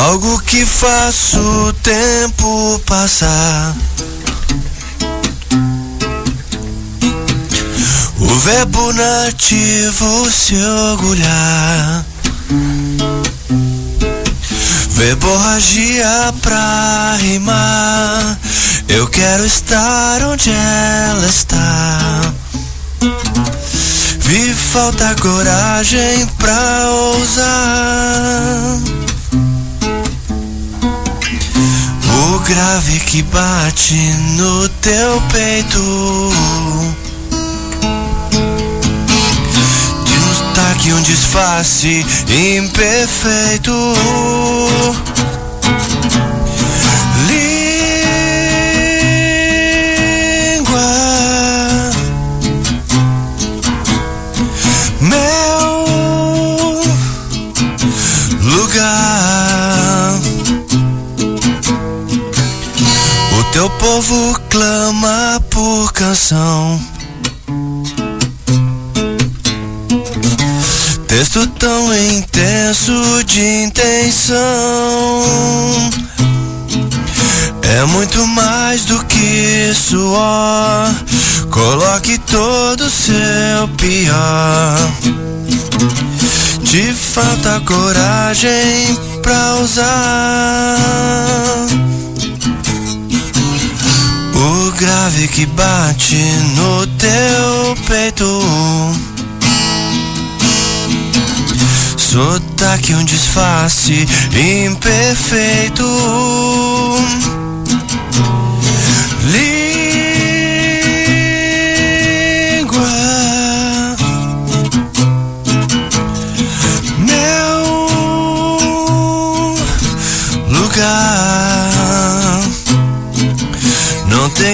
Algo que faça o tempo passar. O verbo nativo se orgulhar. Verborragia pra rimar. Eu quero estar onde ela está. Vi falta coragem pra ousar. Grave que bate no teu peito. De um destaque, um disfarce imperfeito. Povo clama por canção. Texto tão intenso de intenção. É muito mais do que suor. Coloque todo o seu pior. Te falta coragem pra usar. O grave que bate no teu peito. Sotaque um disfarce imperfeito.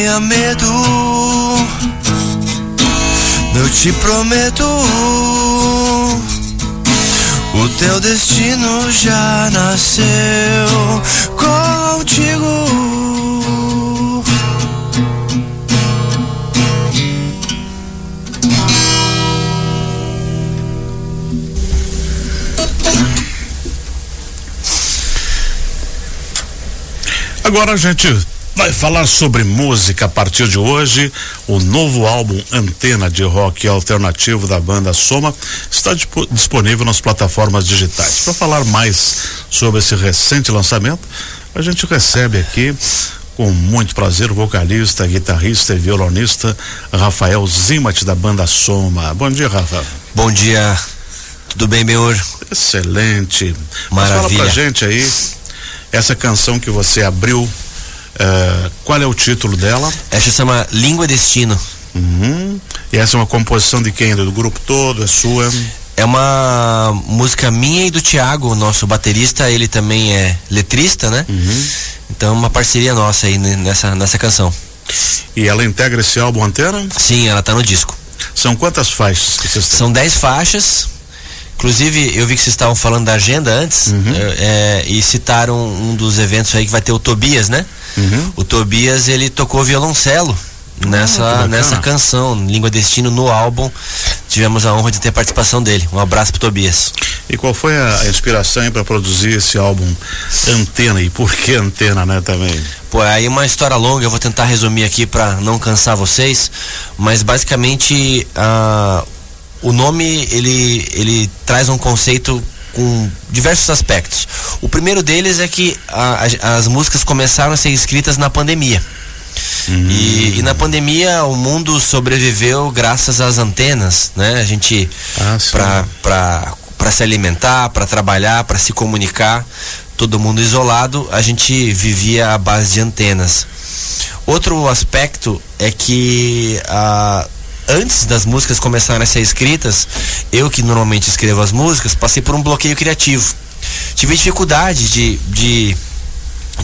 Tenha medo. Eu te prometo. O teu destino já nasceu contigo. Agora gente vai falar sobre música a partir de hoje. O novo álbum Antena de Rock Alternativo da banda Soma está dispo- disponível nas plataformas digitais. Para falar mais sobre esse recente lançamento, a gente recebe aqui com muito prazer o vocalista, guitarrista e violonista Rafael Zimat da banda Soma. Bom dia, Rafa. Bom dia. Tudo bem, Benhor? Excelente. Mas fala Maravilha. pra gente aí essa canção que você abriu. Eh, qual é o título dela? Essa chama Língua Destino. Uhum. E essa é uma composição de quem? Do grupo todo? É sua? É uma música minha e do Thiago, nosso baterista, ele também é letrista, né? Então é uma parceria nossa aí ne- nessa, nessa canção. E ela integra esse álbum Antena? Sim, ela tá no disco. São quantas faixas que vocês têm? São 10 faixas. Inclusive, eu vi que vocês estavam falando da agenda antes é, é, e citaram um dos eventos aí que vai ter o Tobias, né? Uhum. O Tobias, ele tocou violoncelo nessa, bacana. nessa canção, Língua Destino, no álbum. Tivemos a honra de ter a participação dele. Um abraço pro Tobias. E qual foi a a inspiração para produzir esse álbum Antena? E por que Antena, né, também? Pô, aí uma história longa, eu vou tentar resumir aqui para não cansar vocês, mas basicamente ah, o nome ele, ele traz um conceito com diversos aspectos. O primeiro deles é que a- as- as músicas começaram a ser escritas na pandemia. E, e na pandemia o mundo sobreviveu graças às antenas, né? A gente Ah, sim. para se alimentar, para trabalhar, para se comunicar, todo mundo isolado, a gente vivia à base de antenas. Outro aspecto é que ah, antes das músicas começarem a ser escritas, eu que normalmente escrevo as músicas, passei por um bloqueio criativo. Tive dificuldade de, de,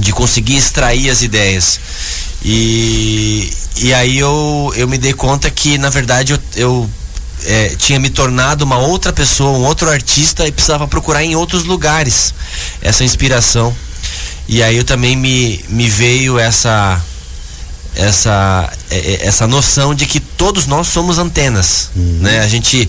de conseguir extrair as ideias. E, e aí eu, eu me dei conta que, na verdade, eu, eu é, tinha me tornado uma outra pessoa, um outro artista e precisava procurar em outros lugares essa inspiração. E aí eu também me, me veio essa essa é, é, essa noção de que todos nós somos antenas, uhum. né? A gente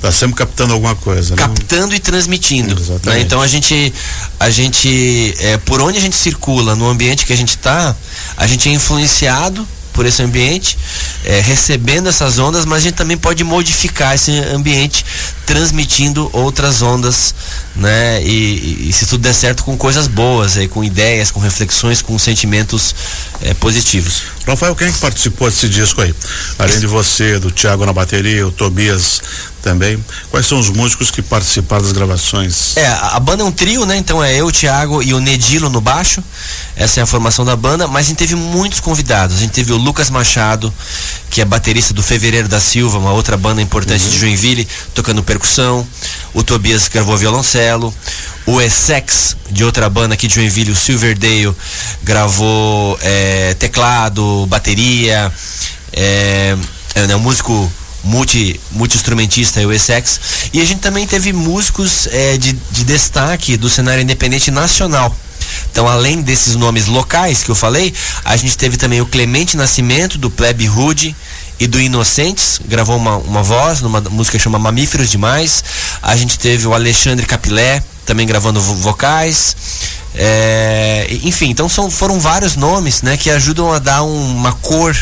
tá sempre captando alguma coisa, né? captando né? e transmitindo. Né? Então a gente a gente é, por onde a gente circula no ambiente que a gente está, a gente é influenciado por esse ambiente, é, recebendo essas ondas, mas a gente também pode modificar esse ambiente transmitindo outras ondas, né? E, e se tudo der certo com coisas boas, aí, com ideias, com reflexões, com sentimentos é, positivos. Rafael, quem é que participou desse disco aí? Além de você, do Thiago na bateria, o Tobias também. Quais são os músicos que participaram das gravações? É, a, banda é um trio, né? Então é eu, o Thiago e o Nedilo no baixo. Essa é a formação da banda, mas a gente teve muitos convidados. A gente teve o Lucas Machado, que é baterista do Fevereiro da Silva, uma outra banda importante uhum. de Joinville, tocando percussão. O Tobias gravou violoncelo. O Essex, de outra banda aqui de Joinville, o Silverdale, gravou é, teclado, bateria. É, é né, um músico multi, multi-instrumentista, o Essex. E a gente também teve músicos é, de, de destaque do cenário independente nacional. Então, além desses nomes locais que eu falei, a gente teve também o Clemente Nascimento, do Plebe Rude e do Inocentes, gravou uma, uma voz numa música que chama Mamíferos Demais. A gente teve o Alexandre Capilé, também gravando vocais. É, enfim, então são, foram vários nomes né, que ajudam a dar um, uma cor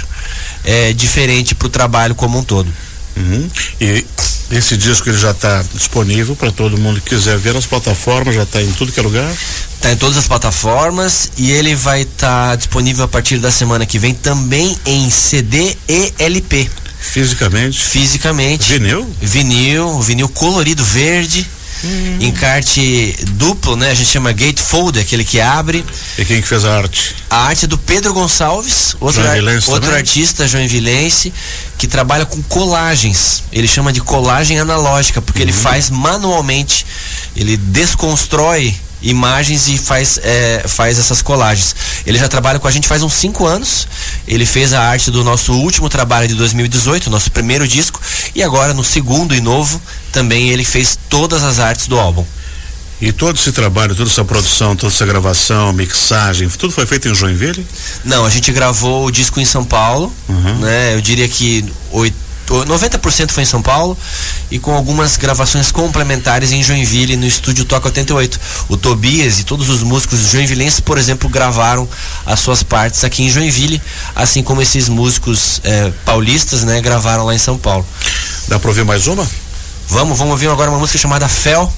é, diferente para o trabalho como um todo. Uhum. E esse disco ele já está disponível para todo mundo que quiser ver nas plataformas, já está em tudo que é lugar? Está em todas as plataformas e ele vai estar tá disponível a partir da semana que vem também em CD e LP. Fisicamente? Fisicamente. Vinil? Vinil, vinil colorido verde. Hum. Encarte duplo, né? A gente chama gatefold, aquele que abre. E quem que fez a arte? A arte é do Pedro Gonçalves, outro, ar, outro artista joinvilense, que trabalha com colagens. Ele chama de colagem analógica, porque uhum. ele faz manualmente, ele desconstrói imagens e faz, é, faz essas colagens. Ele já trabalha com a gente faz uns 5 anos. Ele fez a arte do nosso último trabalho de 2018, nosso primeiro disco, e agora no segundo e novo também ele fez todas as artes do álbum. E todo esse trabalho, toda essa produção, toda essa gravação, mixagem, tudo foi feito em Joinville? Não, a gente gravou o disco em São Paulo, uhum. né? Eu diria que 90% foi em São Paulo e com algumas gravações complementares em Joinville no estúdio Toca 88. O Tobias e todos os músicos joinvilenses, por exemplo, gravaram as suas partes aqui em Joinville, assim como esses músicos é, paulistas, né, gravaram lá em São Paulo. Dá para ouvir mais uma? Vamos, vamos ouvir agora uma música chamada Fel,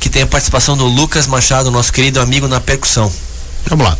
que tem a participação do Lucas Machado, nosso querido amigo na percussão. Vamos lá.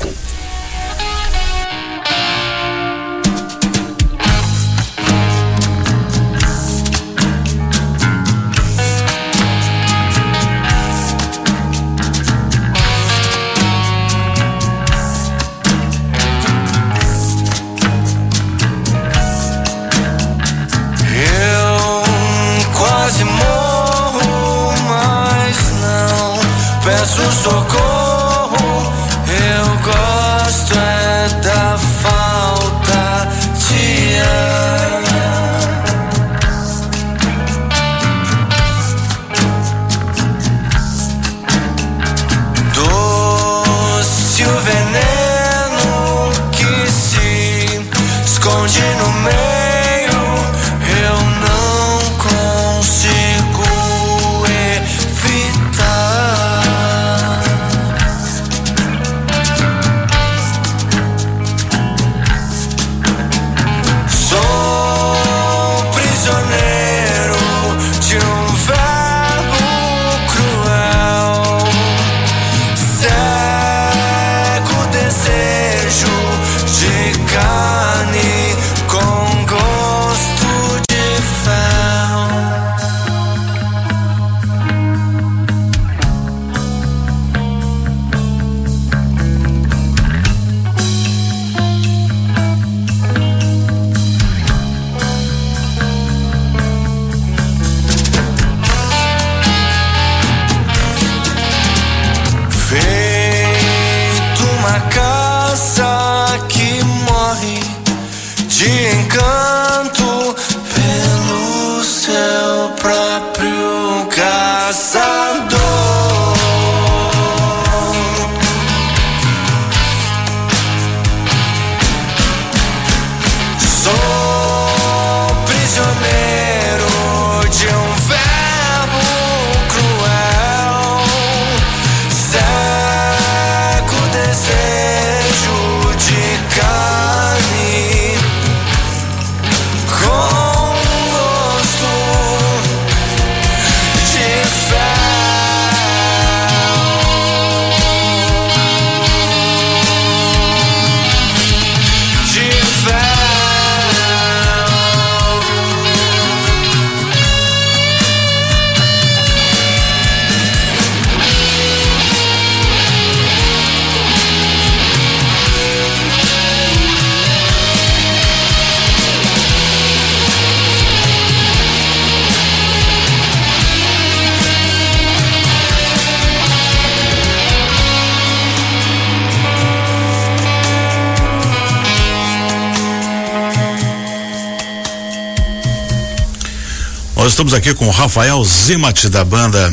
Nós estamos aqui com o Rafael Zimat da banda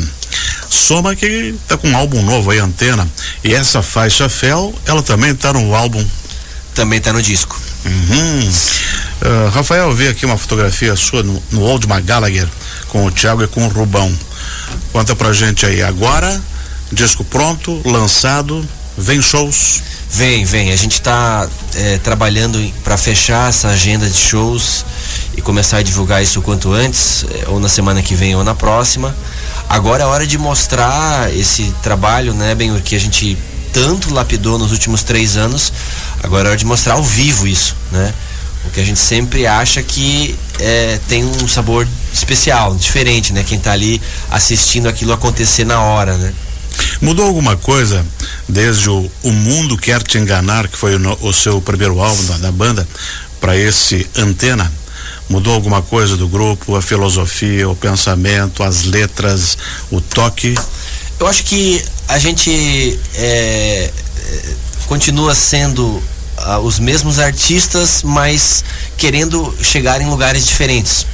Soma que tá com um álbum novo aí, Antena. E essa faixa Fel, ela também tá no álbum. Também tá no disco. Uhum. Uh, Rafael, eu vi aqui uma fotografia sua no, no Old McGallagher com o Thiago e com o Rubão. Conta pra gente aí, agora, disco pronto, lançado, vem shows? Vem, vem. A gente está é, trabalhando para fechar essa agenda de shows e começar a divulgar isso o quanto antes, é, ou na semana que vem ou na próxima. Agora é hora de mostrar esse trabalho, né, bem, que a gente tanto lapidou nos últimos três anos. Agora é hora de mostrar ao vivo isso, né? O que a gente sempre acha que é, tem um sabor especial, diferente, né? Quem está ali assistindo aquilo acontecer na hora, né? Mudou alguma coisa desde o, o Mundo Quer Te Enganar, que foi o, o seu primeiro álbum da, da banda, para esse Antena? Mudou alguma coisa do grupo, a filosofia, o pensamento, as letras, o toque? Eu acho que a gente é, é continua sendo uh, os mesmos artistas, mas querendo chegar em lugares diferentes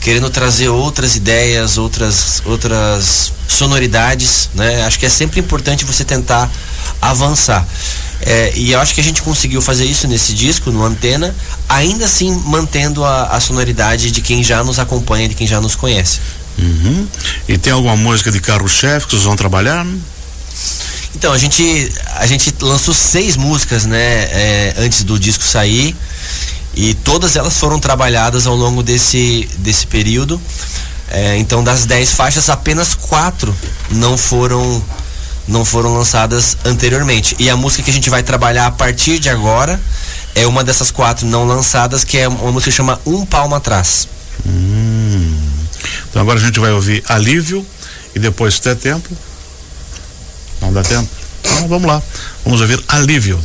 querendo trazer outras ideias, outras, outras sonoridades, né? Acho que é sempre importante você tentar avançar. É, e eu acho que a gente conseguiu fazer isso nesse disco, no Antena, ainda assim mantendo a, a sonoridade de quem já nos acompanha, de quem já nos conhece. Uhum. E tem alguma música de carro-chefe que vocês vão trabalhar? Então, a gente, a gente lançou seis músicas, né, é, antes do disco sair. E todas elas foram trabalhadas ao longo desse, desse período. É, então, das dez faixas, apenas quatro não foram não foram lançadas anteriormente. E a música que a gente vai trabalhar a partir de agora é uma dessas quatro não lançadas, que é uma música que chama Um Palmo Atrás. Hum. Então agora a gente vai ouvir Alívio e depois, se der tempo. Não dá tempo? Então vamos lá. Vamos ouvir Alívio.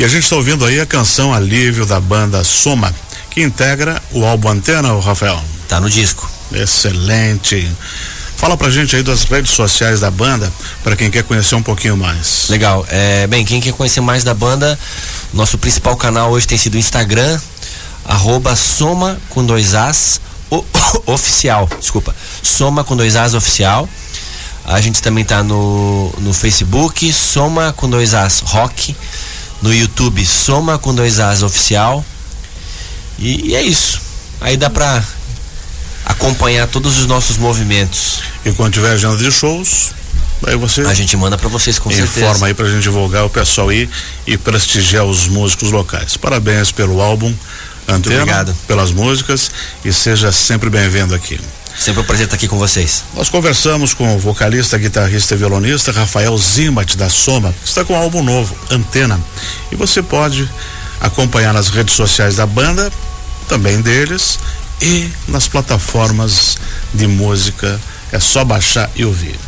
E a gente está ouvindo aí a canção Alívio da banda Soma, que integra o álbum Antena, o Rafael. Tá no disco. Excelente. Fala pra gente aí das redes sociais da banda, para quem quer conhecer um pouquinho mais. Legal. É, bem, quem quer conhecer mais da banda, nosso principal canal hoje tem sido o Instagram, arroba Soma com dois As o, oficial, desculpa. Soma com dois As oficial. A gente também tá no, no Facebook, Soma com dois As Rock. No YouTube, Soma com dois As Oficial. E, e é isso. Aí dá pra acompanhar todos os nossos movimentos. E quando tiver agenda de shows, aí você. A gente manda para vocês com informa certeza. Informa aí pra gente divulgar o pessoal aí e prestigiar os músicos locais. Parabéns pelo álbum Antena, obrigado. pelas músicas e seja sempre bem-vindo aqui. Sempre um prazer estar aqui com vocês. Nós conversamos com o vocalista, guitarrista e violonista Rafael Zimat da Soma, que está com um álbum novo, Antena. E você pode acompanhar nas redes sociais da banda, também deles, e nas plataformas de música. É só baixar e ouvir.